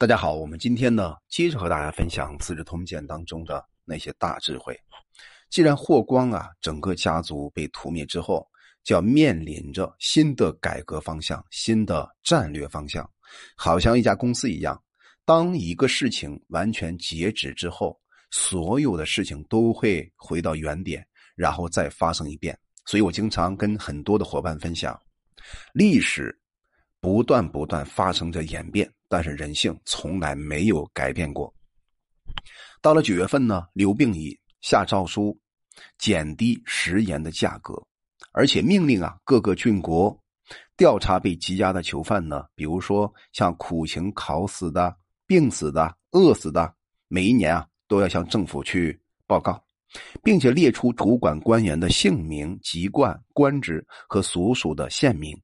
大家好，我们今天呢，接着和大家分享《资治通鉴》当中的那些大智慧。既然霍光啊，整个家族被屠灭之后，就要面临着新的改革方向、新的战略方向，好像一家公司一样，当一个事情完全截止之后，所有的事情都会回到原点，然后再发生一遍。所以我经常跟很多的伙伴分享，历史不断不断发生着演变。但是人性从来没有改变过。到了九月份呢，刘病已下诏书，减低食盐的价格，而且命令啊各个郡国调查被羁押的囚犯呢，比如说像苦情烤死的、病死的、饿死的，每一年啊都要向政府去报告，并且列出主管官员的姓名、籍贯、官职和所属的县名，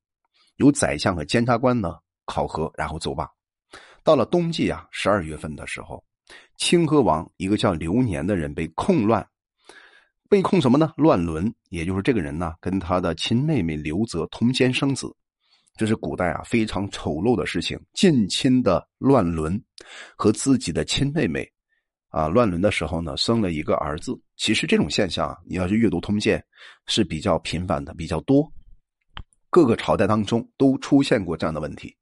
由宰相和监察官呢考核，然后奏罢。到了冬季啊，十二月份的时候，清河王一个叫刘年的人被控乱，被控什么呢？乱伦，也就是这个人呢，跟他的亲妹妹刘泽通奸生子，这是古代啊非常丑陋的事情。近亲的乱伦，和自己的亲妹妹啊乱伦的时候呢，生了一个儿子。其实这种现象啊，你要是阅读通鉴，是比较频繁的，比较多。各个朝代当中都出现过这样的问题。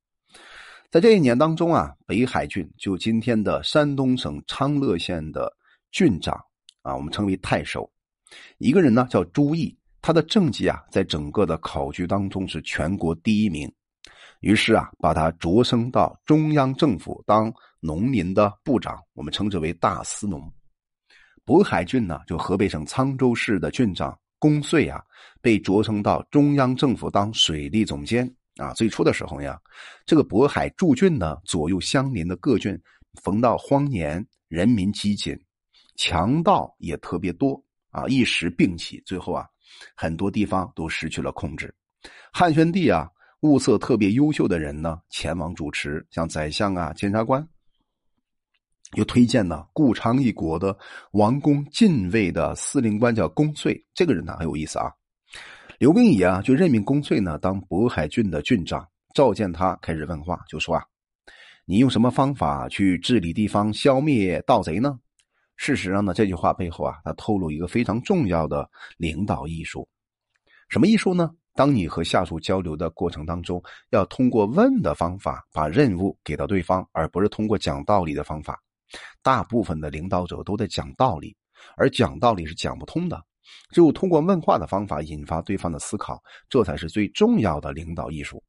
在这一年当中啊，北海郡就今天的山东省昌乐县的郡长啊，我们称为太守，一个人呢叫朱毅，他的政绩啊，在整个的考据当中是全国第一名，于是啊，把他擢升到中央政府当农民的部长，我们称之为大司农。渤海郡呢，就河北省沧州市的郡长公遂啊，被擢升到中央政府当水利总监。啊，最初的时候呀，这个渤海驻郡呢，左右相邻的各郡，逢到荒年，人民饥馑，强盗也特别多啊，一时并起，最后啊，很多地方都失去了控制。汉宣帝啊，物色特别优秀的人呢，前往主持，像宰相啊、监察官，又推荐呢，顾昌一国的王公禁卫的司令官叫公遂，这个人呢很有意思啊。刘病已啊，就任命公遂呢当渤海郡的郡长，召见他，开始问话，就说啊，你用什么方法去治理地方、消灭盗贼呢？事实上呢，这句话背后啊，他透露一个非常重要的领导艺术。什么艺术呢？当你和下属交流的过程当中，要通过问的方法把任务给到对方，而不是通过讲道理的方法。大部分的领导者都在讲道理，而讲道理是讲不通的。只有通过问话的方法引发对方的思考，这才是最重要的领导艺术。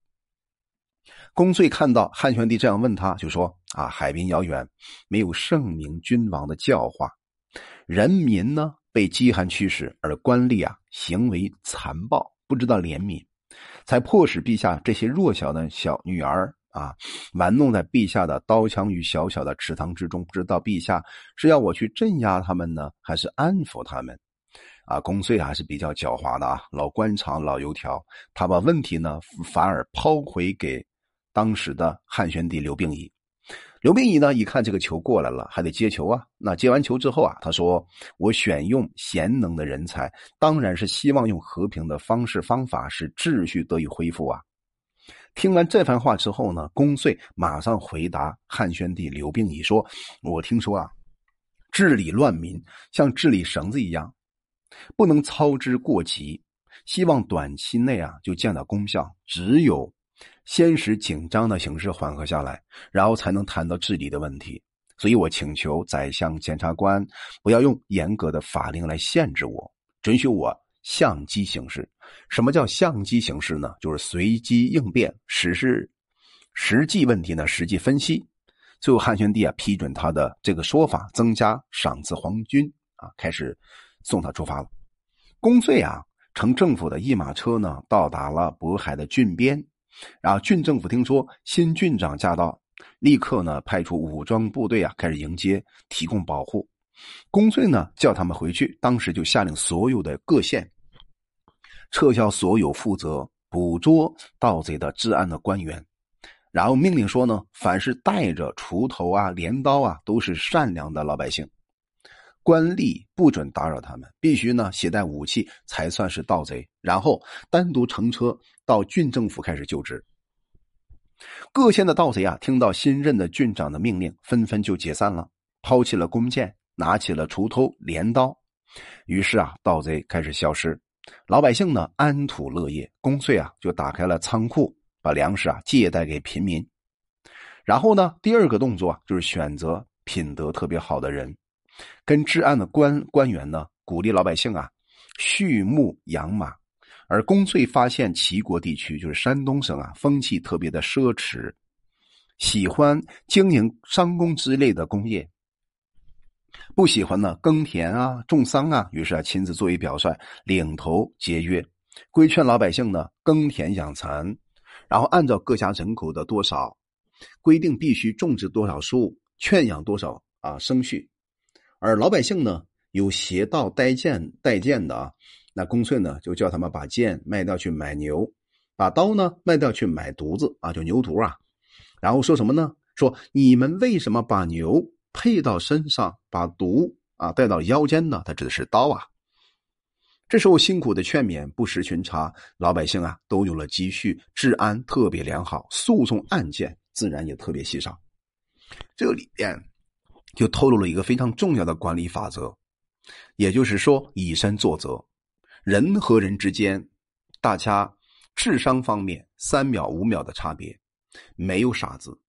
公遂看到汉宣帝这样问他，就说：“啊，海滨遥远，没有圣明君王的教化，人民呢被饥寒驱使，而官吏啊行为残暴，不知道怜悯，才迫使陛下这些弱小的小女儿啊玩弄在陛下的刀枪与小小的池塘之中，不知道陛下是要我去镇压他们呢，还是安抚他们？”啊，公遂还是比较狡猾的啊，老官场老油条，他把问题呢反而抛回给当时的汉宣帝刘病已。刘病已呢一看这个球过来了，还得接球啊。那接完球之后啊，他说：“我选用贤能的人才，当然是希望用和平的方式方法，使秩序得以恢复啊。”听完这番话之后呢，公遂马上回答汉宣帝刘病已说：“我听说啊，治理乱民像治理绳子一样。”不能操之过急，希望短期内啊就见到功效。只有先使紧张的形势缓和下来，然后才能谈到治理的问题。所以我请求宰相、检察官不要用严格的法令来限制我，准许我相机行事。什么叫相机行事呢？就是随机应变，实施实际问题呢，实际分析。最后汉宣帝啊批准他的这个说法，增加赏赐皇军啊，开始。送他出发了，公遂啊，乘政府的一马车呢，到达了渤海的郡边，然后郡政府听说新郡长驾到，立刻呢派出武装部队啊，开始迎接，提供保护。公遂呢叫他们回去，当时就下令所有的各县撤销所有负责捕捉盗贼的治安的官员，然后命令说呢，凡是带着锄头啊、镰刀啊，都是善良的老百姓。官吏不准打扰他们，必须呢携带武器才算是盗贼。然后单独乘车到郡政府开始就职。各县的盗贼啊，听到新任的郡长的命令，纷纷就解散了，抛弃了弓箭，拿起了锄头、镰刀。于是啊，盗贼开始消失，老百姓呢安土乐业。公遂啊，就打开了仓库，把粮食啊借贷给平民。然后呢，第二个动作就是选择品德特别好的人，跟治安的官官员呢，鼓励老百姓啊畜牧养马。而公遂发现齐国地区就是山东省啊，风气特别的奢侈，喜欢经营商工之类的工业，不喜欢呢耕田啊、种桑啊。于是啊，亲自作为表率，领头节约，规劝老百姓呢耕田养蚕，然后按照各家人口的多少，规定必须种植多少树，圈养多少啊牲畜。而老百姓呢，有邪道带剑带剑的啊。那公孙呢，就叫他们把剑卖掉去买牛，把刀呢卖掉去买犊子啊，就牛犊啊。然后说什么呢？说你们为什么把牛配到身上，把毒啊带到腰间呢？他指的是刀啊。这时候辛苦的劝勉不时巡查，老百姓啊都有了积蓄，治安特别良好，诉讼案件自然也特别稀少。这里边就透露了一个非常重要的管理法则，也就是说以身作则。人和人之间，大家智商方面三秒五秒的差别，没有傻子。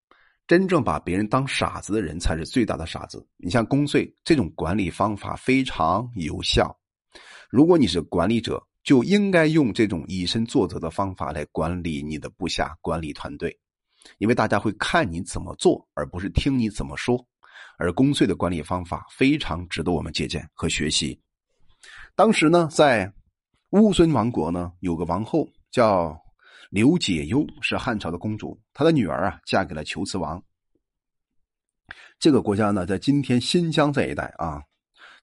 真正把别人当傻子的人才是最大的傻子。你像公税这种管理方法非常有效。如果你是管理者，就应该用这种以身作则的方法来管理你的部下、管理团队，因为大家会看你怎么做，而不是听你怎么说。而公税的管理方法非常值得我们借鉴和学习。当时呢，在乌孙王国呢，有个王后叫刘解忧，是汉朝的公主。她的女儿啊，嫁给了求慈王。这个国家呢，在今天新疆这一带啊，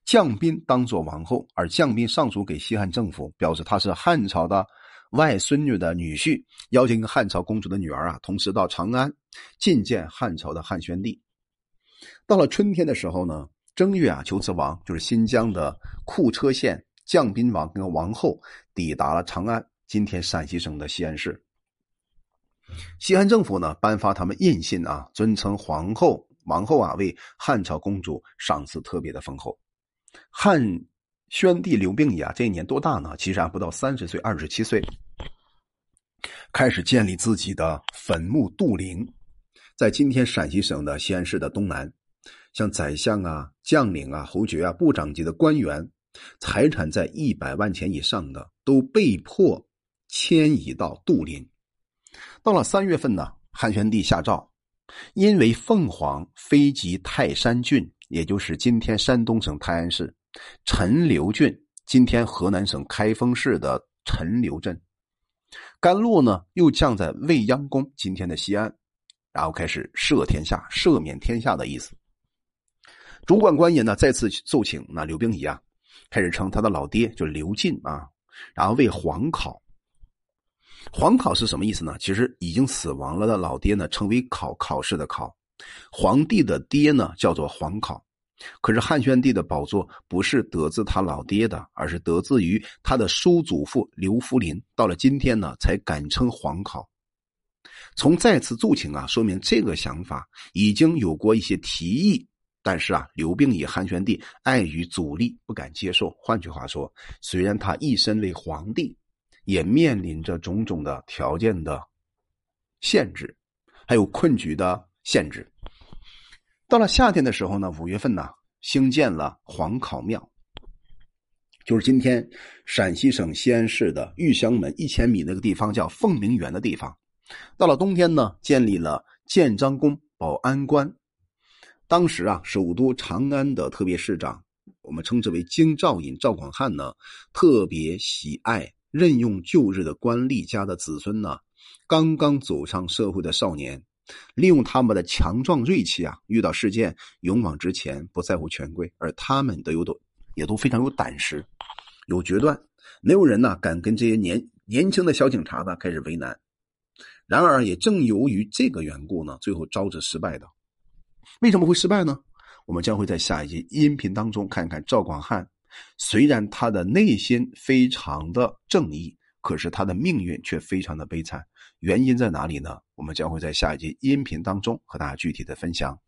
将宾当做王后，而将宾上书给西汉政府，表示他是汉朝的外孙女的女婿，邀请汉朝公主的女儿啊，同时到长安觐见汉朝的汉宣帝。到了春天的时候呢，正月啊，求慈王就是新疆的库车县。将宾王跟王后抵达了长安，今天陕西省的西安市。西汉政府呢颁发他们印信啊，尊称皇后、王后啊为汉朝公主，赏赐特别的丰厚。汉宣帝刘病已啊这一年多大呢？其实还不到三十岁，二十七岁，开始建立自己的坟墓杜陵，在今天陕西省的西安市的东南，像宰相啊、将领啊、侯爵啊、部长级的官员。财产在一百万钱以上的，都被迫迁移到杜陵。到了三月份呢，汉宣帝下诏，因为凤凰飞及泰山郡，也就是今天山东省泰安市陈留郡，今天河南省开封市的陈留镇，甘露呢又降在未央宫，今天的西安，然后开始赦天下、赦免天下的意思。主管官员呢再次奏请那刘病已啊。开始称他的老爹就刘进啊，然后为皇考。皇考是什么意思呢？其实已经死亡了的老爹呢，称为考考试的考。皇帝的爹呢，叫做皇考。可是汉宣帝的宝座不是得自他老爹的，而是得自于他的叔祖父刘弗陵。到了今天呢，才敢称皇考。从再次奏请啊，说明这个想法已经有过一些提议。但是啊，刘病已、汉宣帝碍于阻力不敢接受。换句话说，虽然他一身为皇帝，也面临着种种的条件的限制，还有困局的限制。到了夏天的时候呢，五月份呢，兴建了皇考庙，就是今天陕西省西安市的玉香门一千米那个地方，叫凤鸣园的地方。到了冬天呢，建立了建章宫、保安关。当时啊，首都长安的特别市长，我们称之为京兆尹赵广汉呢，特别喜爱任用旧日的官吏家的子孙呢，刚刚走上社会的少年，利用他们的强壮锐气啊，遇到事件勇往直前，不在乎权贵，而他们都有都也都非常有胆识，有决断，没有人呢敢跟这些年年轻的小警察呢开始为难。然而，也正由于这个缘故呢，最后招致失败的。为什么会失败呢？我们将会在下一集音频当中看看赵广汉。虽然他的内心非常的正义，可是他的命运却非常的悲惨。原因在哪里呢？我们将会在下一集音频当中和大家具体的分享。